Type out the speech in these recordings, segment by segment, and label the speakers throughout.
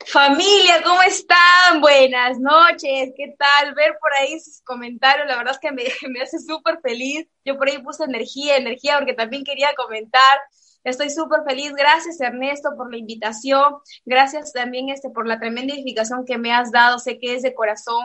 Speaker 1: Familia, ¿cómo están? Buenas noches, ¿qué tal? Ver por ahí sus comentarios, la verdad es que me, me hace súper feliz. Yo por ahí puse energía, energía, porque también quería comentar. Estoy súper feliz. Gracias, Ernesto, por la invitación. Gracias también este, por la tremenda edificación que me has dado. Sé que es de corazón.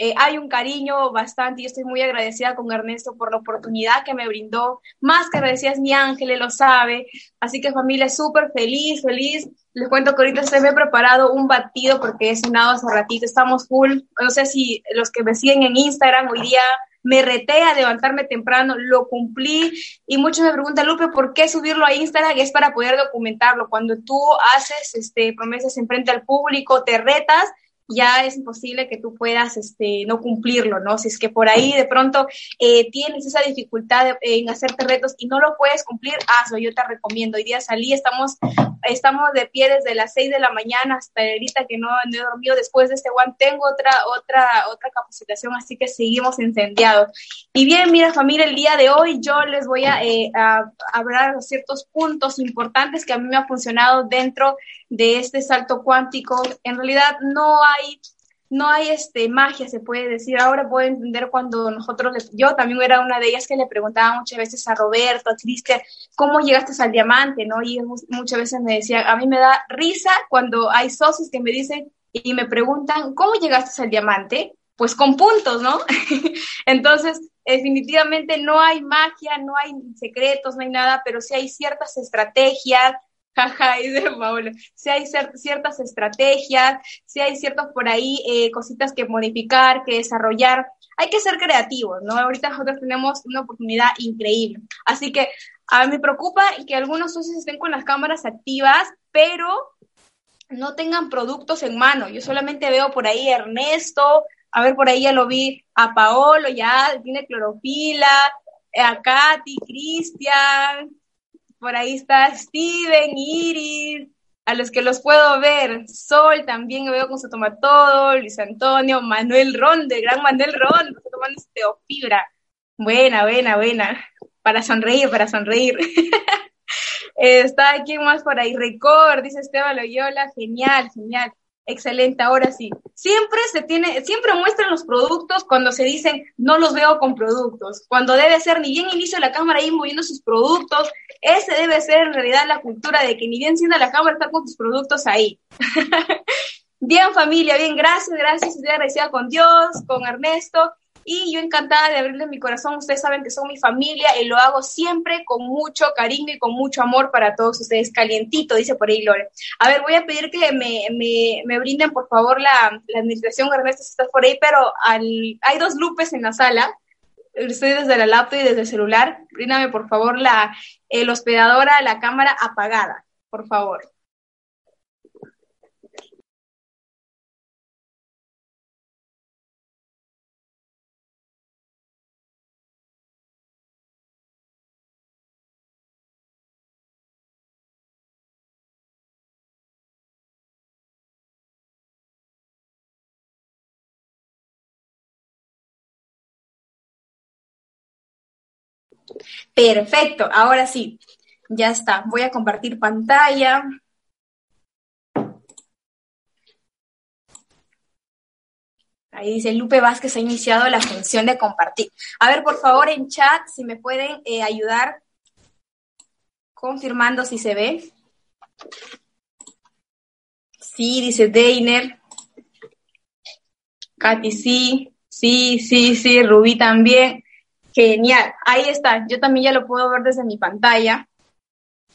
Speaker 1: Eh, hay un cariño bastante y estoy muy agradecida con Ernesto por la oportunidad que me brindó. Más que agradecida es mi ángel, lo sabe. Así que familia, súper feliz, feliz. Les cuento que ahorita se me he preparado un batido porque he cenado hace ratito. Estamos full. No sé si los que me siguen en Instagram hoy día me reté a levantarme temprano, lo cumplí y muchos me preguntan, Lupe, ¿por qué subirlo a Instagram? Es para poder documentarlo. Cuando tú haces este, promesas en frente al público, te retas, ya es imposible que tú puedas este, no cumplirlo, ¿no? Si es que por ahí de pronto eh, tienes esa dificultad en hacerte retos y no lo puedes cumplir, hazlo, yo te recomiendo. Hoy día salí, estamos, estamos de pie desde las 6 de la mañana hasta ahorita que no, he dormido después de este one, tengo otra, otra, otra capacitación, así que seguimos incendiados. Y bien, mira familia, el día de hoy yo les voy a, eh, a hablar de ciertos puntos importantes que a mí me ha funcionado dentro de este salto cuántico. En realidad no hay, no hay este, magia, se puede decir. Ahora puedo entender cuando nosotros, yo también era una de ellas que le preguntaba muchas veces a Roberto, a Cristian, ¿cómo llegaste al diamante? ¿no? Y muchas veces me decía, a mí me da risa cuando hay socios que me dicen y me preguntan, ¿cómo llegaste al diamante? Pues con puntos, ¿no? Entonces, definitivamente no hay magia, no hay secretos, no hay nada, pero sí hay ciertas estrategias, jaja, dice Paula, si hay ciertas estrategias, si hay ciertos por ahí eh, cositas que modificar, que desarrollar, hay que ser creativos, ¿no? Ahorita nosotros tenemos una oportunidad increíble. Así que a mí me preocupa que algunos socios estén con las cámaras activas, pero no tengan productos en mano. Yo solamente veo por ahí Ernesto, a ver, por ahí ya lo vi a Paolo, ya tiene clorofila, a Katy, Cristian, por ahí está Steven, Iris, a los que los puedo ver. Sol también veo con su toma todo, Luis Antonio, Manuel Ron, de gran Manuel Ron, está tomando teofibra. Buena, buena, buena. Para sonreír, para sonreír. está ¿quién más por ahí? Record, dice Esteban Loyola, genial, genial. Excelente, ahora sí. Siempre se tiene, siempre muestran los productos cuando se dicen no los veo con productos. Cuando debe ser ni bien inicia la cámara ahí moviendo sus productos, ese debe ser en realidad la cultura de que ni bien siendo la cámara está con tus productos ahí. bien familia, bien, gracias, gracias. Estoy agradecida con Dios, con Ernesto y yo encantada de abrirle mi corazón. Ustedes saben que son mi familia y lo hago siempre con mucho cariño y con mucho amor para todos ustedes. Calientito, dice por ahí Lore. A ver, voy a pedir que me, me, me brinden por favor la, la administración, Ernesto, si estás por ahí, pero al, hay dos lupes en la sala. Estoy desde la laptop y desde el celular. Bríndame por favor la el hospedadora, la cámara apagada, por favor. Perfecto, ahora sí, ya está. Voy a compartir pantalla. Ahí dice Lupe Vázquez ha iniciado la función de compartir. A ver, por favor, en chat, si me pueden eh, ayudar confirmando si se ve. Sí, dice Deiner. Katy, sí. Sí, sí, sí. Rubí también. Genial, ahí está. Yo también ya lo puedo ver desde mi pantalla.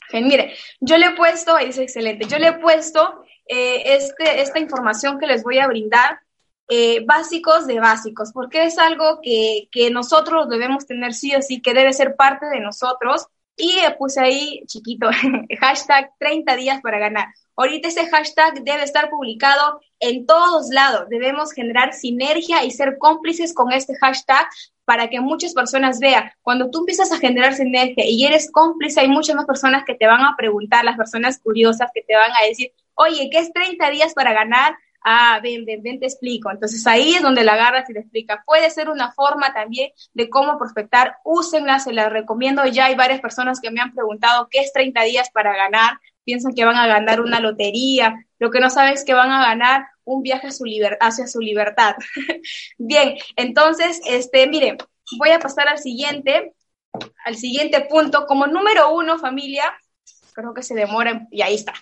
Speaker 1: Genial. Mire, yo le he puesto, ahí dice excelente, yo le he puesto eh, este, esta información que les voy a brindar, eh, básicos de básicos, porque es algo que, que, nosotros debemos tener sí o sí, que debe ser parte de nosotros. Y puse ahí, chiquito, hashtag 30 días para ganar. Ahorita ese hashtag debe estar publicado en todos lados. Debemos generar sinergia y ser cómplices con este hashtag para que muchas personas vean. Cuando tú empiezas a generar sinergia y eres cómplice, hay muchas más personas que te van a preguntar, las personas curiosas que te van a decir, oye, ¿qué es 30 días para ganar? Ah, ven, ven, ven, te explico. Entonces ahí es donde la agarras y te explica. Puede ser una forma también de cómo prospectar. Úsenla, se las recomiendo. Ya hay varias personas que me han preguntado qué es 30 días para ganar. Piensan que van a ganar una lotería Lo que no saben es que van a ganar un viaje a su hacia su libertad. Bien, entonces, este, miren, voy a pasar al siguiente, al siguiente punto. Como número uno, familia, creo que se demora, y ahí está.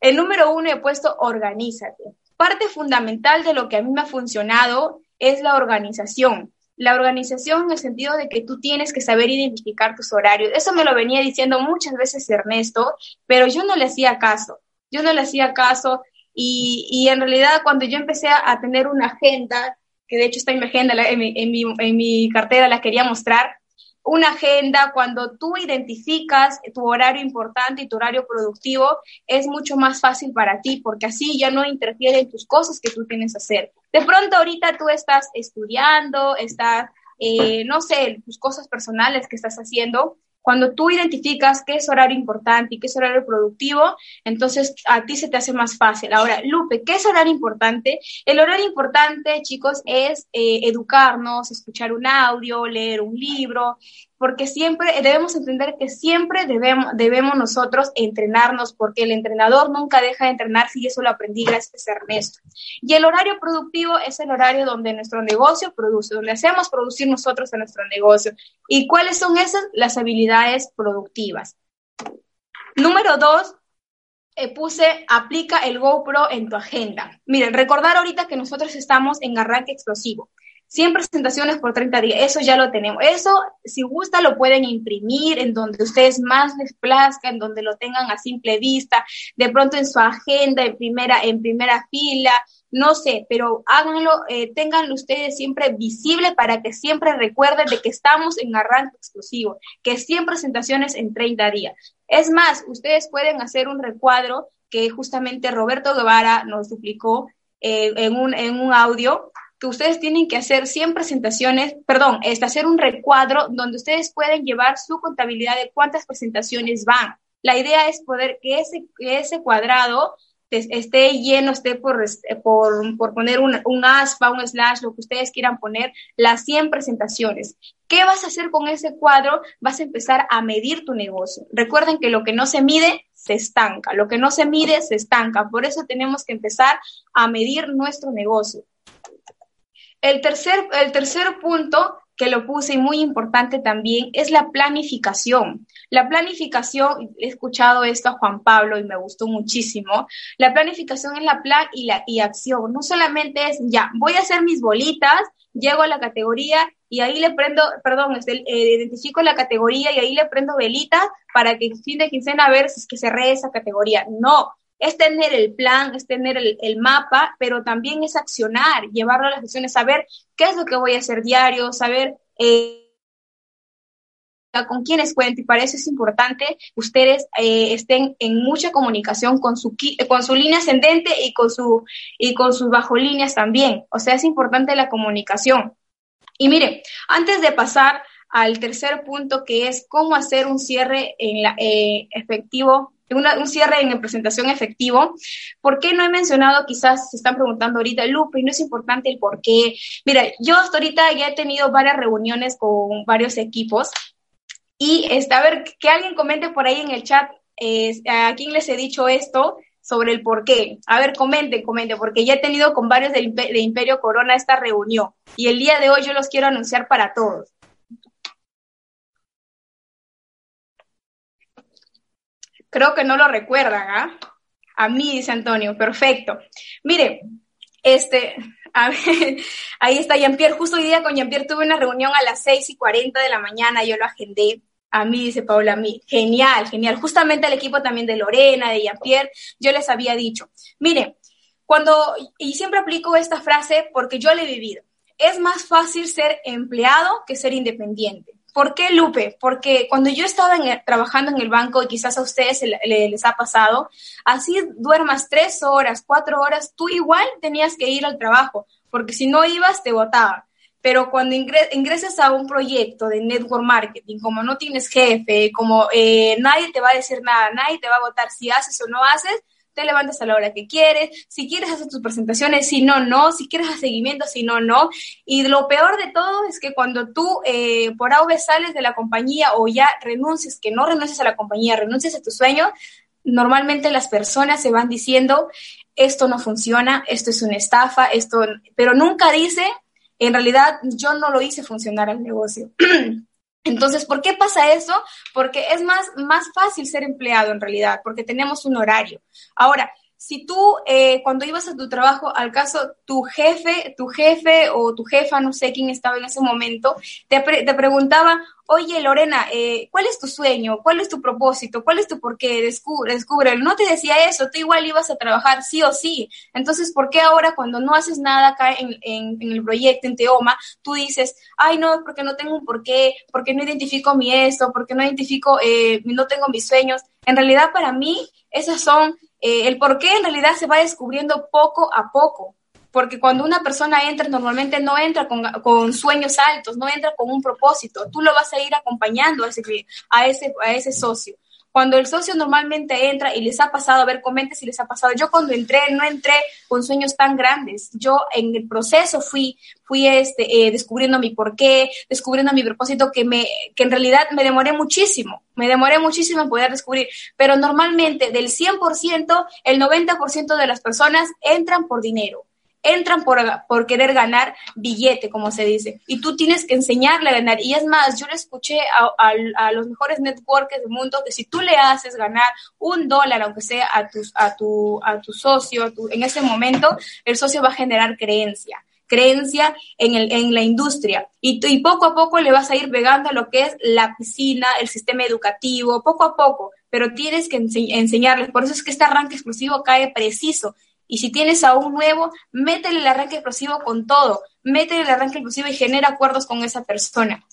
Speaker 1: El número uno he puesto organízate. Parte fundamental de lo que a mí me ha funcionado es la organización. La organización en el sentido de que tú tienes que saber identificar tus horarios. Eso me lo venía diciendo muchas veces Ernesto, pero yo no le hacía caso. Yo no le hacía caso y, y en realidad cuando yo empecé a, tener una agenda, que de hecho está en mi agenda, en en mi, en mi cartera, la quería mostrar, una agenda, cuando tú identificas tu horario importante y tu horario productivo, es mucho más fácil para ti porque así ya no interfiere en tus cosas que tú tienes que hacer. De pronto ahorita tú estás estudiando, estás, eh, no sé, tus cosas personales que estás haciendo cuando tú identificas qué es horario importante y qué es horario productivo, entonces a ti se te hace más fácil. Ahora, Lupe, ¿qué es horario importante? El horario importante, chicos, es eh, educarnos, escuchar un audio, leer un libro, porque siempre debemos entender que siempre debemos, debemos nosotros entrenarnos, porque el entrenador nunca deja de entrenar y eso lo aprendí gracias a Ernesto. Y el horario productivo es el horario donde nuestro negocio produce, donde hacemos producir nosotros a nuestro negocio. ¿Y cuáles son esas? Las habilidades productivas. Número dos, eh, puse aplica el GoPro en tu agenda. Miren, recordar ahorita que nosotros estamos en arranque explosivo. 100 presentaciones por 30 días, eso ya lo tenemos. Eso, si gusta, lo pueden imprimir en donde ustedes más les plazca, en donde lo tengan a simple vista, de pronto en su agenda, en primera, en primera fila, no sé, pero háganlo, eh, ustedes siempre visible para que siempre recuerden de que estamos en arranque exclusivo, que 100 presentaciones en 30 días. Es más, ustedes pueden hacer un recuadro que justamente Roberto Guevara nos duplicó eh, en, un, en un audio ustedes tienen que hacer 100 presentaciones, perdón, es hacer un recuadro donde ustedes pueden llevar su contabilidad de cuántas presentaciones van. La idea es poder que ese, cuadrado esté lleno, esté por, por, por poner un, un, aspa, un slash, lo que ustedes quieran poner, las 100 presentaciones. ¿Qué vas a hacer con ese cuadro? Vas a empezar a medir tu negocio. Recuerden que lo que no se mide se estanca, lo que no se mide se estanca. Por eso tenemos que empezar a medir nuestro negocio. El tercer, el tercer punto que lo puse y muy importante también es la planificación. La planificación, he escuchado esto a Juan Pablo y me gustó muchísimo. La planificación es la plan y la y acción. No solamente es, ya, voy a hacer mis bolitas, llego a la categoría y ahí le prendo, perdón, este, eh, identifico la categoría y ahí le prendo velita para que fin de quincena a ver si es que cerré esa categoría. No, es tener el plan, es tener el, mapa, pero también es accionar, llevarlo a las acciones, saber qué es lo que voy a hacer diario, saber eh, con quiénes cuento y para eso es importante ustedes eh, estén en mucha comunicación con su, con su línea ascendente y con, su, y con sus bajo-líneas también. O sea, es importante la comunicación. Y mire, antes de pasar al tercer punto que es cómo hacer un cierre en eh, efectivo un cierre en presentación efectivo. ¿Por qué no he mencionado, quizás se están preguntando ahorita, Lupe, y no es importante el por qué? Mira, yo hasta ahorita ya he tenido varias reuniones con varios equipos y está, a ver, que alguien comente por ahí en el chat a quién les he dicho esto sobre el por qué. A ver, comenten, comenten, porque ya he tenido con varios de Imperio Corona esta reunión y el día de hoy yo los quiero anunciar para todos. Creo que no lo recuerdan, ¿ah? A mí, dice Antonio, perfecto. Mire, este, ahí está Jean-Pierre. Justo hoy día con Jean-Pierre tuve una reunión a las 6 y 40 de la mañana, yo lo agendé. A mí, dice Paula, a mí. Genial, genial. Justamente al equipo también de Lorena, de Jean-Pierre, yo les había dicho, mire, cuando, y siempre aplico esta frase porque yo la he vivido, es más fácil ser empleado que ser independiente. ¿Por qué Lupe? Porque cuando yo estaba trabajando en el banco, y quizás a ustedes les ha pasado, así duermas tres horas, cuatro horas, tú igual tenías que ir al trabajo, porque si no ibas, te votaban. Pero cuando ingresas a un proyecto de network marketing, como no tienes jefe, como eh, nadie te va a decir nada, nadie te va a votar si haces o no haces, te levantas a la hora que quieres, si quieres hacer tus presentaciones, si no, no, si quieres hacer seguimiento, si no, no. Y lo peor de todo es que cuando tú eh, por AV sales de la compañía o ya renuncias, que no renuncies a la compañía, renuncias a tu sueño, normalmente las personas se van diciendo, esto no funciona, esto es una estafa, esto, pero nunca dice, en realidad yo no lo hice funcionar el negocio. Entonces, ¿por qué pasa eso? Porque es más, más fácil ser empleado en realidad, porque tenemos un horario. Ahora, si tú eh, cuando ibas a tu trabajo, al caso, tu jefe, tu jefe o tu jefa, no sé quién estaba en ese momento, te, preguntaba, oye Lorena, eh, ¿cuál es tu sueño? ¿Cuál es tu propósito? ¿Cuál es tu por qué? Descubre, descubre. No te decía eso, tú igual ibas a trabajar sí o sí. Entonces, ¿por qué ahora cuando no haces nada acá en, en, en el proyecto, en Teoma, tú dices, ay no, porque no tengo un porqué, porque no identifico mi esto, porque no identifico, eh, no tengo mis sueños? En realidad, para mí, esas son eh, el por qué en realidad se va descubriendo poco a poco, porque cuando una persona entra, normalmente no entra con, sueños altos, no entra con un propósito, tú lo vas a ir acompañando a ese, a ese, a ese socio. Cuando el socio normalmente entra y les ha pasado, a ver, comente si les ha pasado. Yo cuando entré, no entré con sueños tan grandes. Yo en el proceso fui, fui este, eh, descubriendo mi porqué, descubriendo mi propósito, que, me, que en realidad me demoré muchísimo. Me demoré muchísimo en poder descubrir. Pero normalmente del 100%, el 90% de las personas entran por dinero entran por, por querer ganar billete, como se dice, y tú tienes que enseñarle a ganar. Y es más, yo le escuché a, a, los mejores networkers del mundo que si tú le haces ganar un dólar, aunque sea a, tus, a, tu, a tu socio, en ese momento, el socio va a generar creencia creencia en, el, en la industria y, y, poco a poco le vas a ir pegando a lo que es la piscina, el sistema educativo, poco a poco, pero tienes que enseñarles. Por eso es que este arranque exclusivo cae preciso y si tienes a un nuevo, métele el arranque explosivo con todo, métele el arranque explosivo y genera acuerdos con esa persona.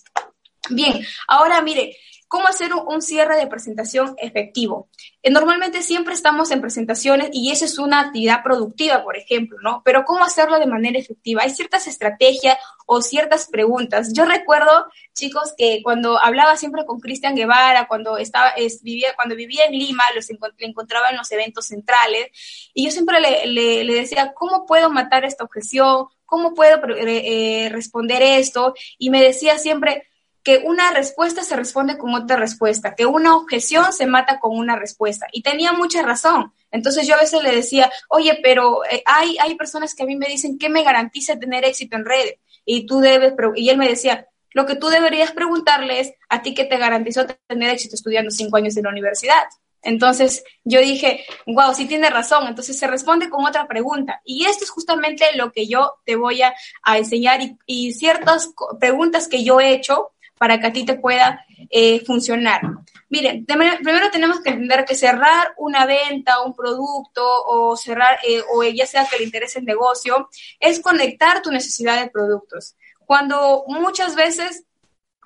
Speaker 1: Bien, ahora mire, ¿Cómo hacer un, cierre de presentación efectivo? Eh, normalmente siempre estamos en presentaciones y esa es una actividad productiva, por ejemplo, ¿no? Pero ¿cómo hacerlo de manera efectiva? Hay ciertas estrategias o ciertas preguntas. Yo recuerdo, chicos, que cuando hablaba siempre con Cristian Guevara, cuando, estaba, vivía, cuando vivía en Lima, los le encontraba en los eventos centrales y yo siempre le, decía, ¿cómo puedo matar esta objeción? ¿Cómo puedo eh, responder esto? Y me decía siempre, que una respuesta se responde con otra respuesta, que una objeción se mata con una respuesta. Y tenía mucha razón. Entonces yo a veces le decía, oye, pero eh, hay, hay personas que a mí me dicen, ¿qué me garantiza tener éxito en redes? Y tú debes, y él me decía, lo que tú deberías preguntarle es, ¿a ti qué te garantizó tener éxito estudiando cinco años en la universidad? Entonces yo dije, wow, sí tiene razón. Entonces se responde con otra pregunta. Y esto es justamente lo que yo te voy a, enseñar y, y, ciertas preguntas que yo he hecho para que a ti te pueda eh, funcionar. Miren, primero tenemos que entender que cerrar una venta, un producto o cerrar, eh, o ya sea que le interese el negocio, es conectar tu necesidad de productos. Cuando muchas veces,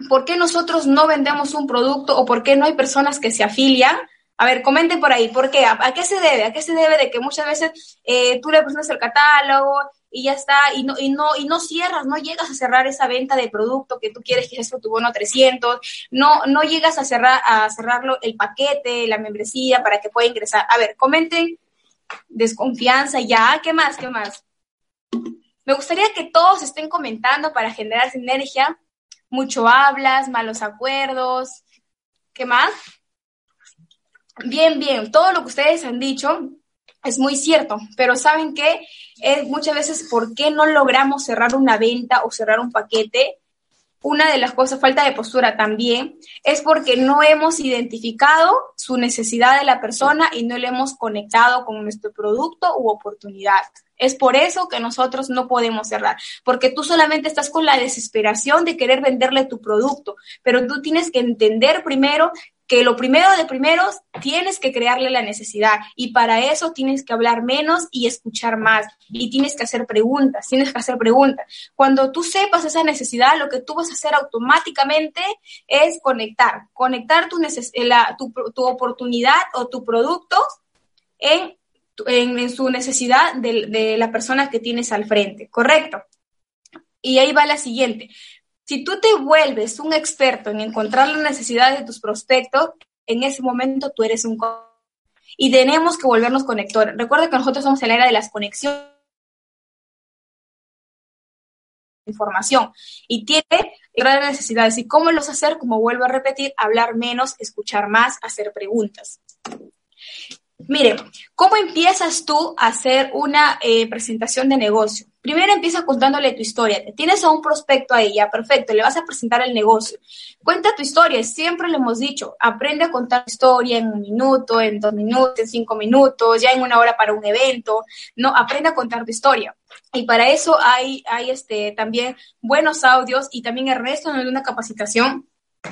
Speaker 1: ¿por qué nosotros no vendemos un producto o por qué no hay personas que se afilian? A ver, comenten por ahí, ¿por qué? ¿A, qué se debe? ¿A qué se debe de que muchas veces eh, tú le presentas el catálogo y ya está, y no, y no, y no cierras, no llegas a cerrar esa venta de producto que tú quieres que es tu bono 300, no, no llegas a cerrar, a cerrarlo el paquete, la membresía para que pueda ingresar. A ver, comenten desconfianza, ya, ¿qué más? ¿Qué más? Me gustaría que todos estén comentando para generar sinergia. Mucho hablas, malos acuerdos. ¿Qué más? Bien, bien, todo lo que ustedes han dicho es muy cierto, pero ¿saben qué? Es muchas veces por qué no logramos cerrar una venta o cerrar un paquete. Una de las cosas, falta de postura también, es porque no hemos identificado su necesidad de la persona y no le hemos conectado con nuestro producto u oportunidad. Es por eso que nosotros no podemos cerrar, porque tú solamente estás con la desesperación de querer venderle tu producto, pero tú tienes que entender primero que lo primero de primeros tienes que crearle la necesidad y para eso tienes que hablar menos y escuchar más y tienes que hacer preguntas, tienes que hacer preguntas. Cuando tú sepas esa necesidad, lo que tú vas a hacer automáticamente es conectar, conectar tu, tu, tu oportunidad o tu producto en, en, su necesidad de, de la persona que tienes al frente, ¿correcto? Y ahí va la siguiente. Si tú te vuelves un experto en encontrar las necesidades de tus prospectos, en ese momento tú eres un y tenemos que volvernos conectores. Recuerda que nosotros somos el era de las conexiones información y tiene grandes necesidades. ¿Y cómo los hacer? Como vuelvo a repetir, hablar menos, escuchar más, hacer preguntas. Mire, ¿cómo empiezas tú a hacer una eh, presentación de negocio? Primero empieza contándole tu historia. Tienes a un prospecto ahí, ya perfecto, le vas a presentar el negocio. Cuenta tu historia, siempre le hemos dicho, aprende a contar tu historia en un minuto, en dos minutos, en cinco minutos, ya en una hora para un evento. No, aprende a contar tu historia. Y para eso hay, hay este, también buenos audios y también el resto de una capacitación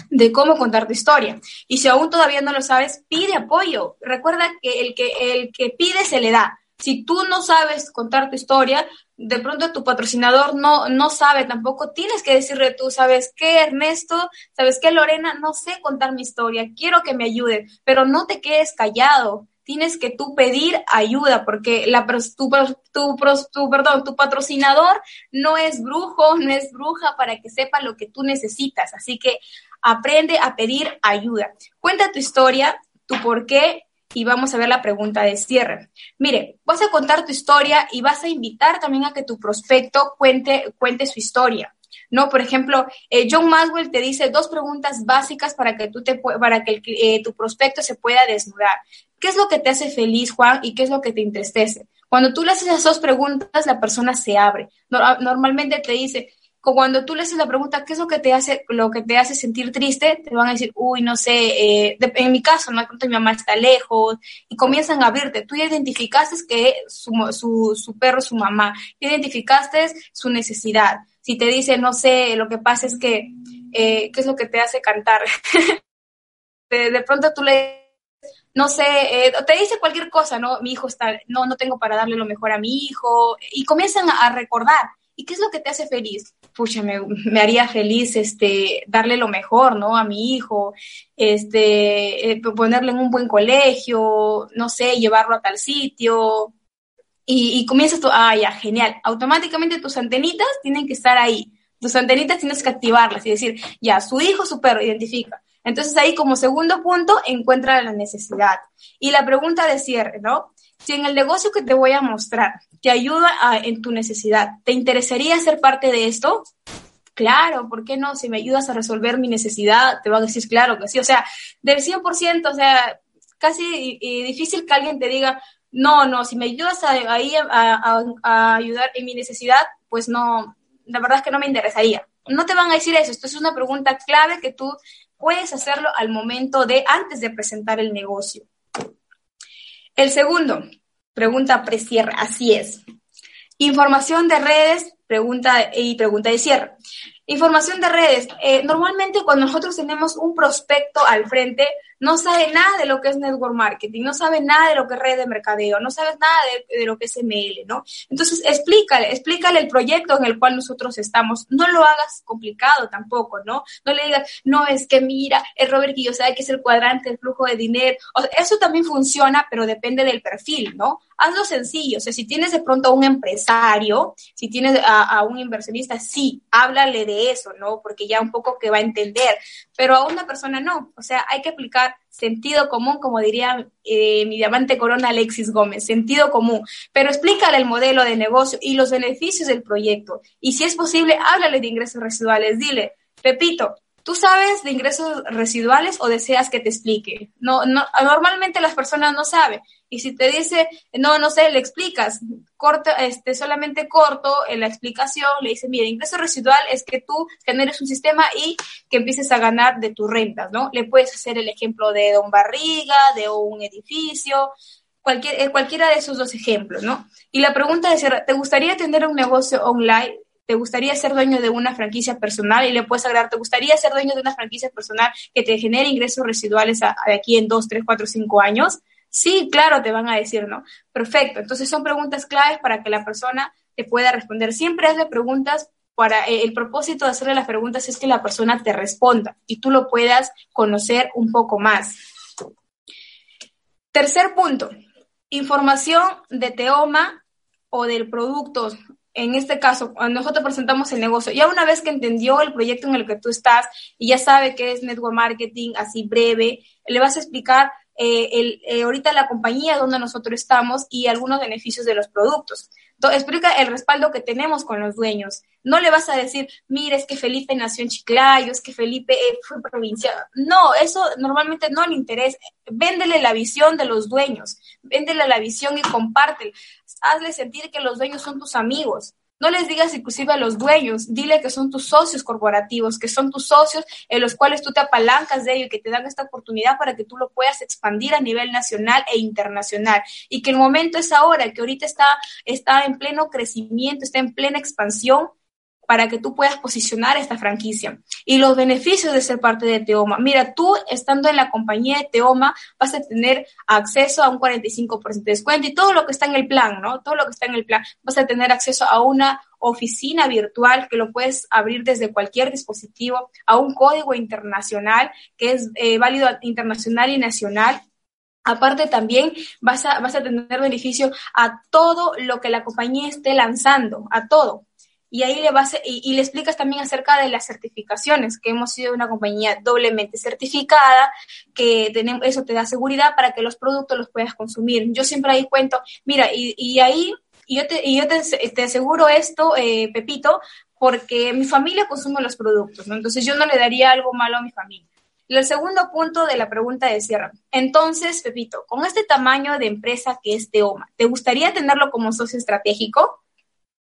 Speaker 1: de cómo contar tu historia. Y si aún todavía no lo sabes, pide apoyo. Recuerda que el que, el que pide se le da. Si tú no sabes contar tu historia, de pronto tu patrocinador no, no sabe tampoco, tienes que decirle tú, ¿sabes qué, Ernesto? ¿Sabes qué, Lorena? No sé contar mi historia, quiero que me ayuden, pero no te quedes callado. Tienes que tú pedir ayuda porque la, tu, tu, tu, perdón, tu patrocinador no es brujo, no es bruja para que sepa lo que tú necesitas. Así que aprende a pedir ayuda. Cuenta tu historia, tu por qué y vamos a ver la pregunta de cierre. Mire, vas a contar tu historia y vas a invitar también a que tu prospecto cuente, cuente su historia. ¿no? Por ejemplo, eh, John Maswell te dice dos preguntas básicas para que, tú te, para que eh, tu prospecto se pueda desnudar. ¿Qué es lo que te hace feliz, Juan, y qué es lo que te entristece? Cuando tú le haces esas dos preguntas, la persona se abre. normalmente te dice, cuando tú le haces la pregunta, ¿qué es lo que te hace, lo que te hace sentir triste? Te van a decir, uy, no sé, eh, en mi caso, no mi mamá está lejos, y comienzan a abrirte. Tú ya identificaste que su, su, su perro es su mamá, identificaste su necesidad. Si te dice, no sé, lo que pasa es que, eh, ¿qué es lo que te hace cantar? de, pronto tú le no sé, eh, te dice cualquier cosa, ¿no? Mi hijo está, no, no tengo para darle lo mejor a mi hijo, y comienzan a recordar. ¿Y qué es lo que te hace feliz? Pucha, me, me, haría feliz este, darle lo mejor, ¿no? A mi hijo, este, eh, ponerle en un buen colegio, no sé, llevarlo a tal sitio. Y, y comienzas tú, ah, ya, genial. Automáticamente tus antenitas tienen que estar ahí. Tus antenitas tienes que activarlas y decir, ya, su hijo, su perro, identifica. Entonces ahí como segundo punto encuentra la necesidad. Y la pregunta de cierre, ¿no? Si en el negocio que te voy a mostrar te ayuda en tu necesidad, ¿te interesaría ser parte de esto? Claro, ¿por qué no? Si me ayudas a resolver mi necesidad, te va a decir claro que sí. O sea, del 100%, o sea, casi difícil que alguien te diga, no, no, si me ayudas ahí a, ayudar en mi necesidad, pues no, la verdad es que no me interesaría. No te van a decir eso. Esto es una pregunta clave que tú puedes hacerlo al momento de, antes de presentar el negocio. El segundo, pregunta precierre, así es. Información de redes, pregunta y pregunta de cierre. Información de redes. Eh, normalmente cuando nosotros tenemos un prospecto al frente, no sabe nada de lo que es network marketing, no sabe nada de lo que es red de mercadeo, no sabes nada de, lo que es ML, ¿no? Entonces, explícale, explícale el proyecto en el cual nosotros estamos. No lo hagas complicado tampoco, ¿no? No le digas, no, es que mira, el Robert yo sabe que es el cuadrante del flujo de dinero. eso también funciona, pero depende del perfil, ¿no? Hazlo sencillo. O sea, si tienes de pronto a un empresario, si tienes a, a un inversionista, sí, háblale de eso, ¿no? Porque ya un poco que va a entender, pero a una persona no. O sea, hay que aplicar sentido común, como diría eh, mi diamante corona Alexis Gómez, sentido común, pero explícale el modelo de negocio y los beneficios del proyecto. Y si es posible, háblale de ingresos residuales, dile, repito, ¿Tú sabes de ingresos residuales o deseas que te explique? No, no, normalmente las personas no saben. Y si te dice, no, no sé, le explicas, corto, este, solamente corto en la explicación, le dice, mira, ingreso residual es que tú generes un sistema y que empieces a ganar de tus rentas, ¿no? Le puedes hacer el ejemplo de Don Barriga, de un edificio, cualquier, eh, cualquiera de esos dos ejemplos, ¿no? Y la pregunta es, ¿te gustaría tener un negocio online? ¿Te gustaría ser dueño de una franquicia personal? Y le puedes agregar, ¿te gustaría ser dueño de una franquicia personal que te genere ingresos residuales de aquí en dos, tres, cuatro, cinco años? Sí, claro, te van a decir, ¿no? Perfecto. Entonces son preguntas claves para que la persona te pueda responder. Siempre hazle preguntas para eh, el propósito de hacerle las preguntas es que la persona te responda y tú lo puedas conocer un poco más. Tercer punto, información de Teoma o del producto en este caso, cuando nosotros presentamos el negocio, ya una vez que entendió el proyecto en el que tú estás y ya sabe qué es network marketing, así breve, le vas a explicar eh, el, eh, ahorita la compañía donde nosotros estamos y algunos beneficios de los productos. Explica el respaldo que tenemos con los dueños. No le vas a decir, mire, es que Felipe nació en Chiclayo, es que Felipe eh, fue provincial. No, eso normalmente no le interesa. Véndele la visión de los dueños, véndele la visión y compártela. Hazle sentir que los dueños son tus amigos. No les digas inclusive a los dueños, dile que son tus socios corporativos, que son tus socios en los cuales tú te apalancas de ello y que te dan esta oportunidad para que tú lo puedas expandir a nivel nacional e internacional. Y que el momento es ahora, que ahorita está, está en pleno crecimiento, está en plena expansión para que tú puedas posicionar esta franquicia. Y los beneficios de ser parte de Teoma. Mira, tú estando en la compañía de Teoma vas a tener acceso a un 45% de descuento y todo lo que está en el plan, ¿no? Todo lo que está en el plan. Vas a tener acceso a una oficina virtual que lo puedes abrir desde cualquier dispositivo, a un código internacional que es eh, válido internacional y nacional Aparte también vas a, vas a tener beneficio a todo lo que la compañía esté lanzando, a todo y ahí le vas y, le explicas también acerca de las certificaciones, que hemos sido una compañía doblemente certificada, que tenemos, eso te da seguridad para que los productos los puedas consumir. Yo siempre ahí cuento, mira, y, ahí y yo te, y yo te, aseguro esto, eh, Pepito, porque mi familia consume los productos, ¿no? Entonces yo no le daría algo malo a mi familia. el segundo punto de la pregunta de cierre. Entonces, Pepito, con este tamaño de empresa que es Teoma, ¿te gustaría tenerlo como socio estratégico?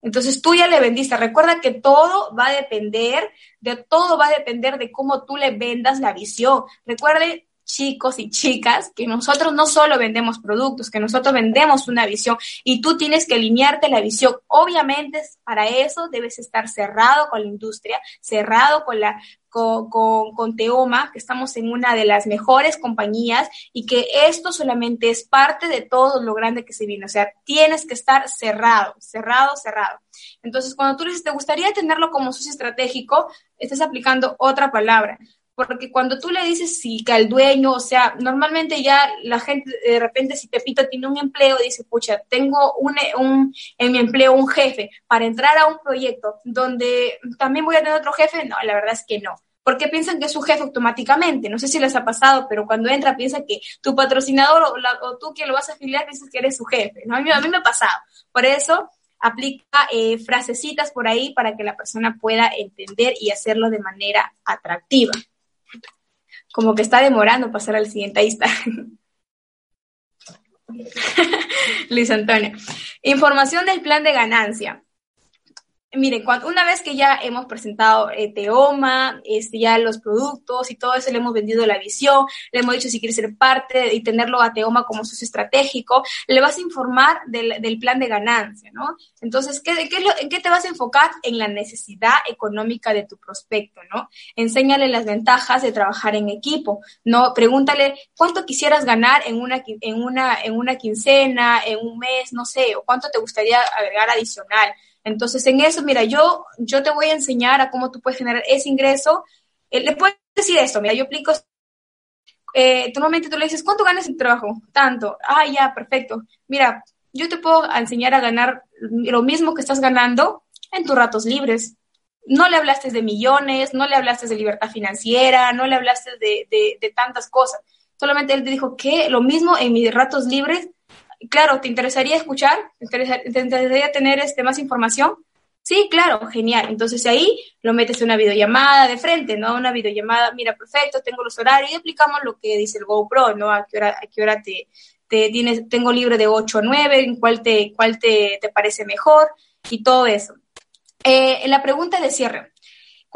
Speaker 1: Entonces tú ya le vendiste. Recuerda que todo va a depender, de todo va a depender de cómo tú le vendas la visión. Recuerde, chicos y chicas, que nosotros no solo vendemos productos, que nosotros vendemos una visión y tú tienes que alinearte la visión. Obviamente, para eso debes estar cerrado con la industria, cerrado con la, con, Teoma, que estamos en una de las mejores compañías y que esto solamente es parte de todo lo grande que se viene. O sea, tienes que estar cerrado, cerrado, cerrado. Entonces, cuando tú dices, ¿te gustaría tenerlo como socio estratégico? Estás aplicando otra palabra porque cuando tú le dices sí que al dueño, o sea, normalmente ya la gente, de repente, si Pepito tiene un empleo, dice, pucha, tengo un, un, en mi empleo un jefe para entrar a un proyecto donde también voy a tener otro jefe, no, la verdad es que no. Porque piensan que es su jefe automáticamente. No sé si les ha pasado, pero cuando entra piensa que tu patrocinador o, tú que lo vas a afiliar piensas que eres su jefe. ¿no? A, mí, a mí me ha pasado. Por eso aplica eh, frasecitas por ahí para que la persona pueda entender y hacerlo de manera atractiva como que está demorando pasar al siguiente, ahí está. Luis Antonio. Información del plan de ganancia miren, una vez que ya hemos presentado eh, Teoma, este, ya los productos y todo eso, le hemos vendido la visión, le hemos dicho si quiere ser parte y tenerlo a Teoma como socio estratégico, le vas a informar del, plan de ganancia, ¿no? Entonces, ¿qué, ¿en qué te vas a enfocar? En la necesidad económica de tu prospecto, ¿no? Enséñale las ventajas de trabajar en equipo, ¿no? Pregúntale cuánto quisieras ganar en una, en una, en una quincena, en un mes, no sé, o cuánto te gustaría agregar adicional entonces, en eso, mira, yo, yo te voy a enseñar a cómo tú puedes generar ese ingreso. Eh, le puedes decir esto, mira, yo aplico, eh, normalmente tú le dices, ¿cuánto ganas tu trabajo? Tanto. Ah, ya, perfecto. Mira, yo te puedo enseñar a ganar lo mismo que estás ganando en tus ratos libres. No le hablaste de millones, no le hablaste de libertad financiera, no le hablaste de, de, de tantas cosas. Solamente él te dijo que lo mismo en mis ratos libres claro, ¿te interesaría escuchar? ¿Te interesaría tener este, más información? Sí, claro, genial. Entonces ahí lo metes en una videollamada de frente, ¿no? Una videollamada, mira, perfecto, tengo los horarios y aplicamos lo que dice el GoPro, ¿no? A qué hora, a qué hora te, tienes, tengo libre de 8 a 9, en cuál te, cuál te, te parece mejor y todo eso. Eh, la pregunta de cierre.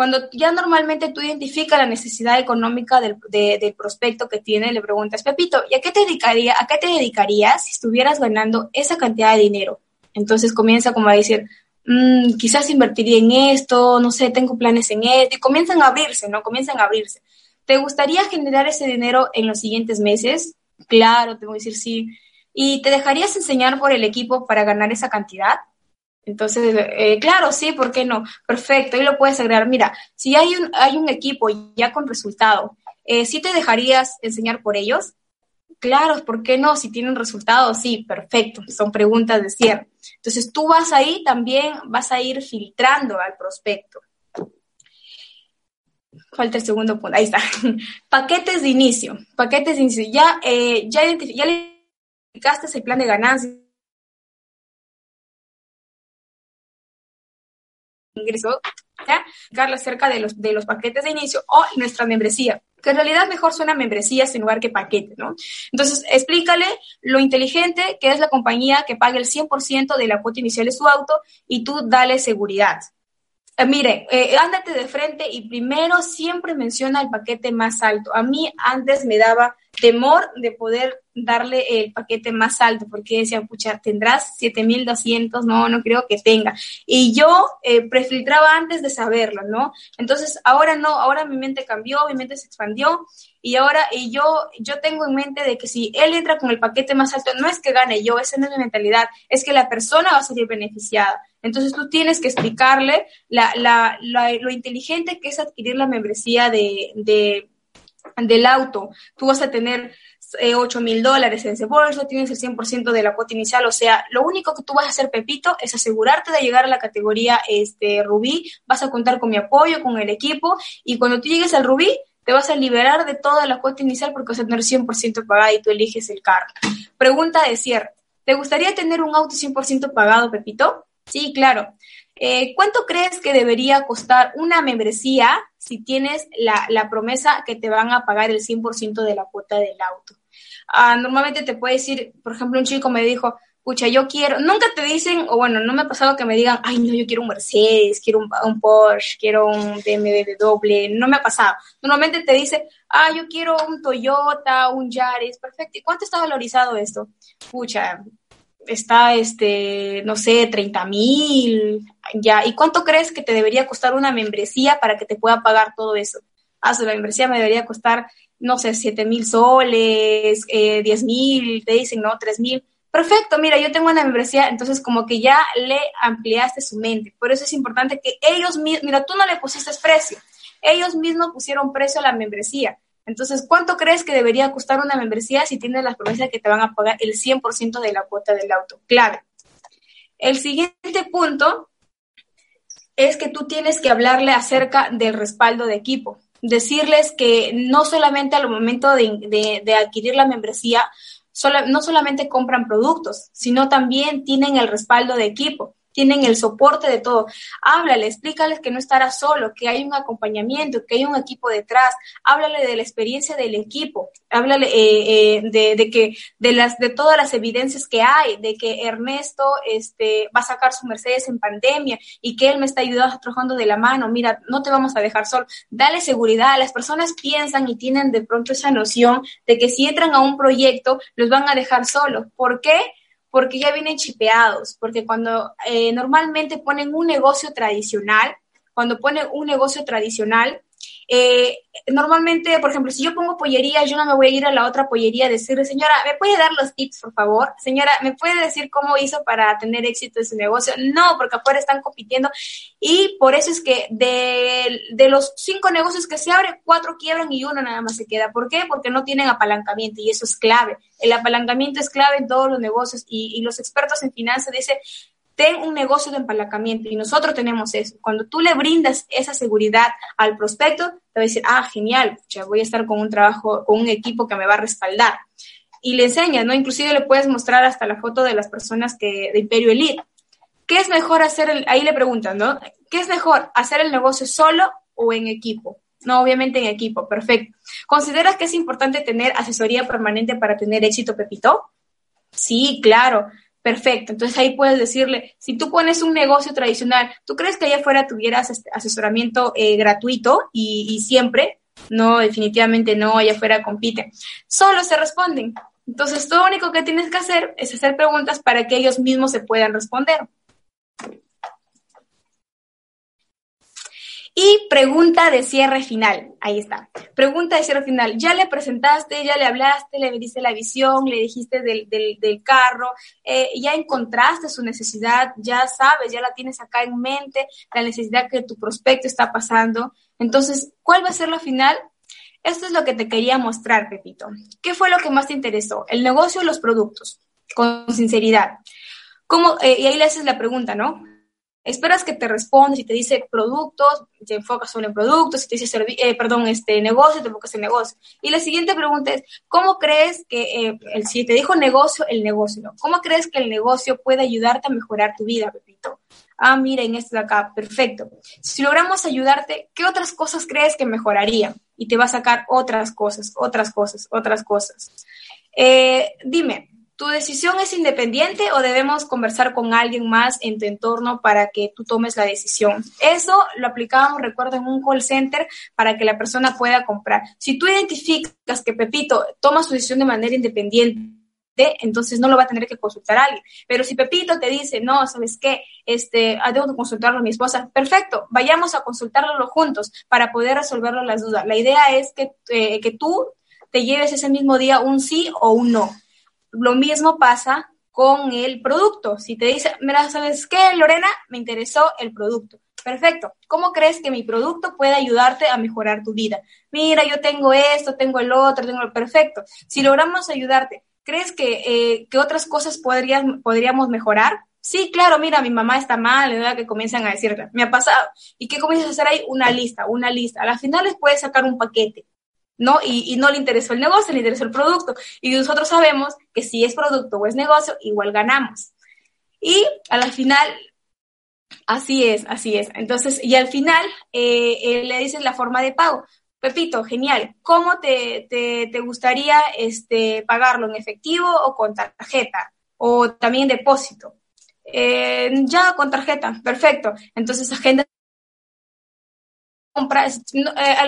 Speaker 1: Cuando ya normalmente tú identificas la necesidad económica del, prospecto que tiene, le preguntas, Pepito, ¿y a qué te dedicaría, a qué te dedicarías si estuvieras ganando esa cantidad de dinero? Entonces comienza como a decir, mm, quizás invertiría en esto, no sé, tengo planes en esto, y comienzan a abrirse, ¿no? Comienzan a abrirse. ¿Te gustaría generar ese dinero en los siguientes meses? Claro, te voy a decir sí. ¿Y te dejarías enseñar por el equipo para ganar esa cantidad? Entonces, eh, claro, sí, ¿por qué no? Perfecto, ahí lo puedes agregar. Mira, si hay un, hay un equipo ya con resultado, eh, ¿sí te dejarías enseñar por ellos? Claro, ¿por qué no? Si tienen resultados, sí, perfecto. Son preguntas de cierre. Entonces, tú vas ahí también, vas a ir filtrando al prospecto. falta el segundo punto, ahí está. paquetes de inicio, paquetes de inicio. Ya, eh, ya, ya le identificaste el plan de ganancias. Ingreso, ¿ya? Acerca de los, de los paquetes de inicio o nuestra membresía que en realidad mejor suena membresías en lugar que paquete, ¿no? Entonces, explícale lo inteligente que es la compañía que pague el 100% de la cuota inicial de su auto y tú dale seguridad. Eh, mire, eh, ándate de frente y primero siempre menciona el paquete más alto. A mí antes me daba temor de poder darle el paquete más alto, porque decía, pucha, tendrás 7200, no, no creo que tenga. Y yo eh, prefiltraba antes de saberlo, ¿no? Entonces, ahora no, ahora mi mente cambió, mi mente se expandió y ahora y yo, yo tengo en mente de que si él entra con el paquete más alto, no es que gane yo, esa no es mi mentalidad, es que la persona va a salir beneficiada. Entonces, tú tienes que explicarle la, la, lo inteligente que es adquirir la membresía de, de del auto, tú vas a tener 8 mil dólares en ese bolso, tienes el 100% de la cuota inicial, o sea, lo único que tú vas a hacer, Pepito, es asegurarte de llegar a la categoría este, Rubí, vas a contar con mi apoyo, con el equipo, y cuando tú llegues al Rubí, te vas a liberar de toda la cuota inicial porque vas a tener 100% pagada y tú eliges el carro. Pregunta de cierre, ¿te gustaría tener un auto 100% pagado, Pepito? Sí, claro. Eh, ¿Cuánto crees que debería costar una membresía si tienes la, la promesa que te van a pagar el 100% de la cuota del auto? Ah, normalmente te puede decir, por ejemplo, un chico me dijo, pucha, yo quiero, nunca te dicen, o bueno, no me ha pasado que me digan, ay, no, yo quiero un Mercedes, quiero un, Porsche, quiero un BMW no me ha pasado. Normalmente te dice, ah, yo quiero un Toyota, un Yaris, perfecto. ¿Y cuánto está valorizado esto? Pucha, está, este, no sé, 30 mil, ya. ¿Y cuánto crees que te debería costar una membresía para que te pueda pagar todo eso? Ah, la membresía me debería costar, no sé, 7 mil soles, eh, 10 mil, te dicen, no, 3 mil. Perfecto, mira, yo tengo una membresía, entonces como que ya le ampliaste su mente. Por eso es importante que ellos mismos, mira, tú no le pusiste precio, ellos mismos pusieron precio a la membresía. Entonces, ¿cuánto crees que debería costar una membresía si tienes la promesa de que te van a pagar el 100% de la cuota del auto? Clave. El siguiente punto es que tú tienes que hablarle acerca del respaldo de equipo. Decirles que no solamente al momento de, adquirir la membresía, no solamente compran productos, sino también tienen el respaldo de equipo tienen el soporte de todo. Háblale, explícales que no estará solo, que hay un acompañamiento, que hay un equipo detrás. Háblale de la experiencia del equipo. Háblale eh, eh, de, de, que de las de todas las evidencias que hay, de que Ernesto este va a sacar su Mercedes en pandemia y que él me está ayudando trabajando de la mano. Mira, no te vamos a dejar solo. Dale seguridad. Las personas piensan y tienen de pronto esa noción de que si entran a un proyecto los van a dejar solos. ¿Por qué? Porque ya vienen chipeados, porque cuando eh, normalmente ponen un negocio tradicional, cuando ponen un negocio tradicional, eh, normalmente, por ejemplo, si yo pongo pollería, yo no me voy a ir a la otra pollería a decirle, señora, ¿me puede dar los tips, por favor? Señora, ¿me puede decir cómo hizo para tener éxito en su negocio? No, porque afuera están compitiendo y por eso es que de, de los cinco negocios que se abren, cuatro quiebran y uno nada más se queda. ¿Por qué? Porque no tienen apalancamiento y eso es clave. El apalancamiento es clave en todos los negocios y, y los expertos en finanzas dicen, ten un negocio de empalacamiento y nosotros tenemos eso. Cuando tú le brindas esa seguridad al prospecto, te va a decir, ah, genial, ya voy a estar con un trabajo, con un equipo que me va a respaldar. Y le enseñas, ¿no? Inclusive le puedes mostrar hasta la foto de las personas que, de Imperio Elite. ¿Qué es mejor hacer? ahí le preguntan, ¿no? ¿Qué es mejor, hacer el negocio solo o en equipo? No, obviamente en equipo, perfecto. ¿Consideras que es importante tener asesoría permanente para tener éxito, Pepito? Sí, claro. Perfecto, entonces ahí puedes decirle, si tú pones un negocio tradicional, ¿tú crees que allá afuera tuvieras este asesoramiento eh, gratuito y, siempre? No, definitivamente no, allá afuera compiten. Solo se responden. Entonces, todo lo único que tienes que hacer es hacer preguntas para que ellos mismos se puedan responder. Y pregunta de cierre final. Ahí está. Pregunta de cierre final. Ya le presentaste, ya le hablaste, le diste la visión, le dijiste del, del, carro, eh, ya encontraste su necesidad, ya sabes, ya la tienes acá en mente, la necesidad que tu prospecto está pasando. Entonces, ¿cuál va a ser la final? Esto es lo que te quería mostrar, Pepito. ¿Qué fue lo que más te interesó? ¿El negocio o los productos? Con sinceridad. ¿Cómo, eh, y ahí le haces la pregunta, ¿no? Esperas que te responda, si te dice productos, te enfocas solo en productos, si te dice, eh, perdón, este negocio, te enfocas en negocio. Y la siguiente pregunta es, ¿cómo crees que, eh, el, si te dijo negocio, el negocio, ¿no? ¿Cómo crees que el negocio puede ayudarte a mejorar tu vida, Pepito? Ah, miren, esto de acá, perfecto. Si logramos ayudarte, ¿qué otras cosas crees que mejorarían? Y te va a sacar otras cosas, otras cosas, otras cosas. Eh, dime, ¿Tu decisión es independiente o debemos conversar con alguien más en tu entorno para que tú tomes la decisión? Eso lo aplicábamos, recuerdo, en un call center para que la persona pueda comprar. Si tú identificas que Pepito toma su decisión de manera independiente, entonces no lo va a tener que consultar a alguien. Pero si Pepito te dice, no, ¿sabes qué? Este, ah, que consultarlo a mi esposa, perfecto, vayamos a consultarlo juntos para poder resolverlo las dudas. La idea es que, eh, que tú te lleves ese mismo día un sí o un no. Lo mismo pasa con el producto. Si te dice, mira, ¿sabes qué, Lorena? Me interesó el producto. Perfecto. ¿Cómo crees que mi producto puede ayudarte a mejorar tu vida? Mira, yo tengo esto, tengo el otro, tengo el perfecto. Si logramos ayudarte, ¿crees que, eh, que otras cosas podríamos mejorar? Sí, claro, mira, mi mamá está mal, ¿verdad? Que comienzan a decirle, me ha pasado. ¿Y qué comienzas a hacer ahí? Una lista, una lista. A la final les puedes sacar un paquete. ¿No? Y, no le interesó el negocio, le interesó el producto. Y nosotros sabemos que si es producto o es negocio, igual ganamos. Y a la final, así es, así es. Entonces, y al final eh, le dices la forma de pago. Pepito, genial. ¿Cómo te, te, gustaría este, pagarlo? ¿En efectivo o con tarjeta? O también depósito. Eh, ya con tarjeta, perfecto. Entonces, agenda compra, eh,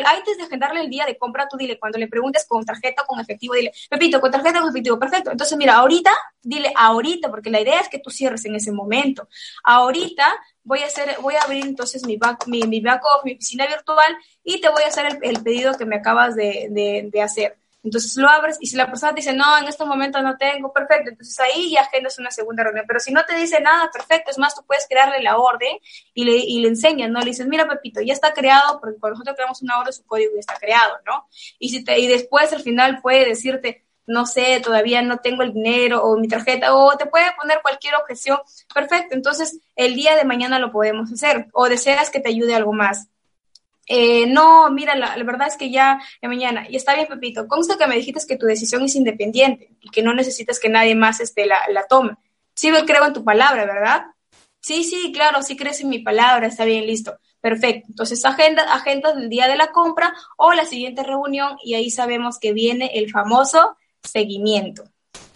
Speaker 1: antes de agendarle el día de compra, tú dile, cuando le preguntes con tarjeta o con efectivo, dile, Pepito, con tarjeta o con efectivo, perfecto. Entonces, mira, ahorita, dile ahorita, porque la idea es que tú cierres en ese momento. Ahorita voy a hacer, voy a abrir entonces mi back, mi, mi back mi piscina virtual y te voy a hacer el, pedido que me acabas de, de hacer. Entonces lo abres y si la persona dice, no, en este momento no tengo, perfecto, entonces ahí ya agendas una segunda reunión. Pero si no te dice nada, perfecto, es más, tú puedes crearle la orden y le, y le enseñas, ¿no? Le dices, mira, Pepito, ya está creado, porque cuando nosotros creamos una orden, su código ya está creado, ¿no? Y, si te, y después al final puede decirte, no sé, todavía no tengo el dinero o mi tarjeta, o te puede poner cualquier objeción, perfecto, entonces el día de mañana lo podemos hacer, o deseas que te ayude algo más. Eh, no, mira, la, verdad es que ya mañana, y está bien, Pepito, consta que me dijiste que tu decisión es independiente y que no necesitas que nadie más este, la, la tome. Sí, creo en tu palabra, ¿verdad? Sí, sí, claro, sí crees en mi palabra, está bien, listo. Perfecto. Entonces, agenda, agenda del día de la compra o la siguiente reunión y ahí sabemos que viene el famoso seguimiento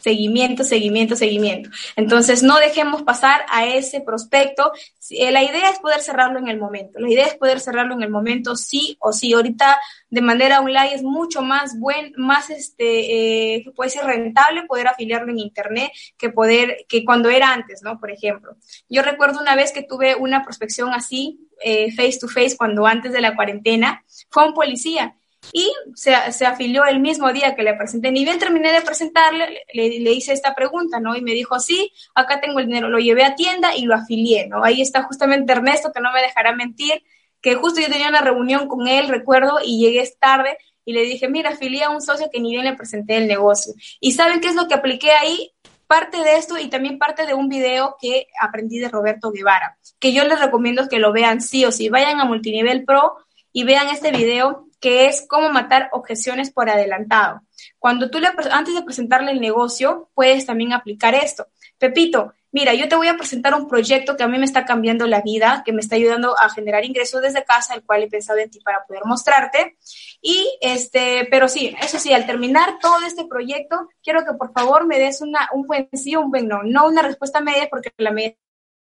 Speaker 1: seguimiento, seguimiento, seguimiento. Entonces, no dejemos pasar a ese prospecto. Eh, la idea es poder cerrarlo en el momento. La idea es poder cerrarlo en el momento sí o sí. Ahorita, de manera online, es mucho más buen, más este, eh, puede ser rentable poder afiliarlo en Internet que poder, que cuando era antes, ¿no? Por ejemplo. Yo recuerdo una vez que tuve una prospección así, eh, face to face, cuando antes de la cuarentena, fue un policía y se, se, afilió el mismo día que le presenté. Ni bien terminé de presentarle, le, le, hice esta pregunta, ¿no? Y me dijo, sí, acá tengo el dinero, lo llevé a tienda y lo afilié, ¿no? Ahí está justamente Ernesto, que no me dejará mentir, que justo yo tenía una reunión con él, recuerdo, y llegué tarde y le dije, mira, afilié a un socio que ni bien le presenté el negocio. ¿Y saben qué es lo que apliqué ahí? Parte de esto y también parte de un video que aprendí de Roberto Guevara, que yo les recomiendo que lo vean sí o sí. Vayan a Multinivel Pro y vean este video que es cómo matar objeciones por adelantado. Cuando tú le, antes de presentarle el negocio, puedes también aplicar esto. Pepito, mira, yo te voy a presentar un proyecto que a mí me está cambiando la vida, que me está ayudando a generar ingresos desde casa, el cual he pensado en ti para poder mostrarte. Y este, pero sí, eso sí, al terminar todo este proyecto, quiero que por favor me des una, un buen sí o un buen no, no una respuesta media, porque la media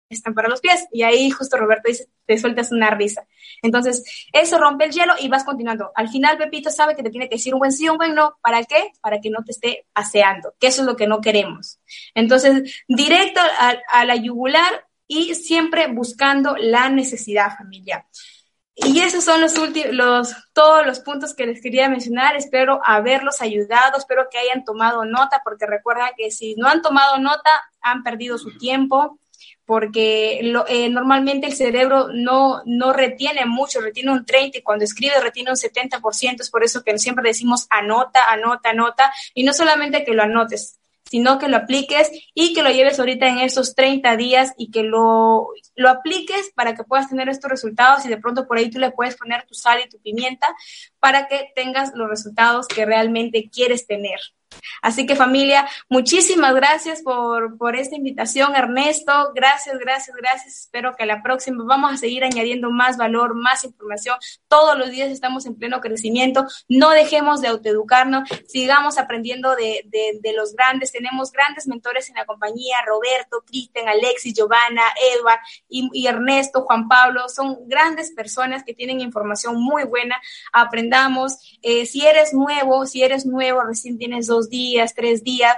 Speaker 1: están para los pies. Y ahí justo Roberto dice, te sueltas una risa. Entonces, eso rompe el hielo y vas continuando. Al final, Pepito sabe que te tiene que decir un buen sí, un buen no. ¿Para qué? Para que no te esté aseando, que eso es lo que no queremos. Entonces, directo a, la yugular y siempre buscando la necesidad familiar. Y esos son los últimos, todos los puntos que les quería mencionar. Espero haberlos ayudado, espero que hayan tomado nota, porque recuerda que si no han tomado nota, han perdido su tiempo, porque eh, normalmente el cerebro no, no retiene mucho, retiene un 30 y cuando escribe retiene un 70%, es por eso que siempre decimos anota, anota, anota, y no solamente que lo anotes, sino que lo apliques y que lo lleves ahorita en esos 30 días y que lo, lo apliques para que puedas tener estos resultados y de pronto por ahí tú le puedes poner tu sal y tu pimienta para que tengas los resultados que realmente quieres tener. Así que familia, muchísimas gracias por, por, esta invitación, Ernesto. Gracias, gracias, gracias. Espero que la próxima vamos a seguir añadiendo más valor, más información. Todos los días estamos en pleno crecimiento. No dejemos de autoeducarnos, sigamos aprendiendo de, de, los grandes. Tenemos grandes mentores en la compañía, Roberto, Kristen, Alexis, Giovanna, Edward y, y Ernesto, Juan Pablo. Son grandes personas que tienen información muy buena. Aprendamos. Eh, si eres nuevo, si eres nuevo, recién tienes dos días, tres días,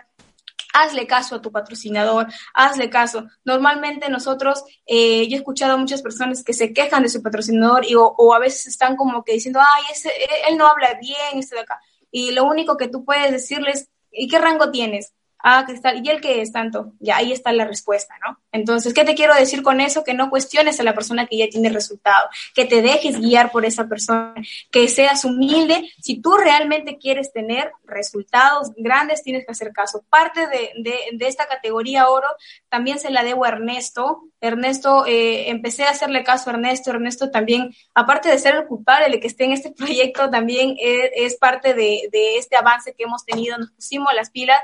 Speaker 1: hazle caso a tu patrocinador, hazle caso. Normalmente nosotros, eh, yo he escuchado a muchas personas que se quejan de su patrocinador y, o, a veces están como que diciendo, ay, ese, él no habla bien, este de acá. Y lo único que tú puedes decirles, ¿y qué rango tienes? Ah, Cristal, ¿y el que es tanto? Ya ahí está la respuesta, ¿no? Entonces, ¿qué te quiero decir con eso? Que no cuestiones a la persona que ya tiene resultado, que te dejes guiar por esa persona, que seas humilde. Si tú realmente quieres tener resultados grandes, tienes que hacer caso. Parte de, de, de esta categoría oro también se la debo a Ernesto. Ernesto, eh, empecé a hacerle caso a Ernesto. Ernesto también, aparte de ser el culpable de que esté en este proyecto, también es, es parte de, de este avance que hemos tenido. Nos pusimos las pilas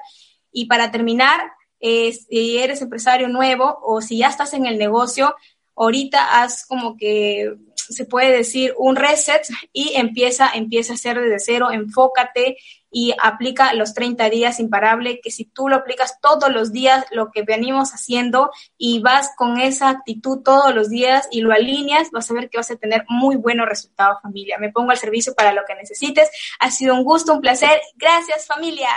Speaker 1: y para terminar, eh, si eres empresario nuevo o si ya estás en el negocio, ahorita haz como que se puede decir un reset y empieza, empieza a hacer desde cero, enfócate y aplica los 30 días imparable, que si tú lo aplicas todos los días, lo que venimos haciendo y vas con esa actitud todos los días y lo alineas, vas a ver que vas a tener muy buenos resultados familia. Me pongo al servicio para lo que necesites. Ha sido un gusto, un placer. Gracias familia.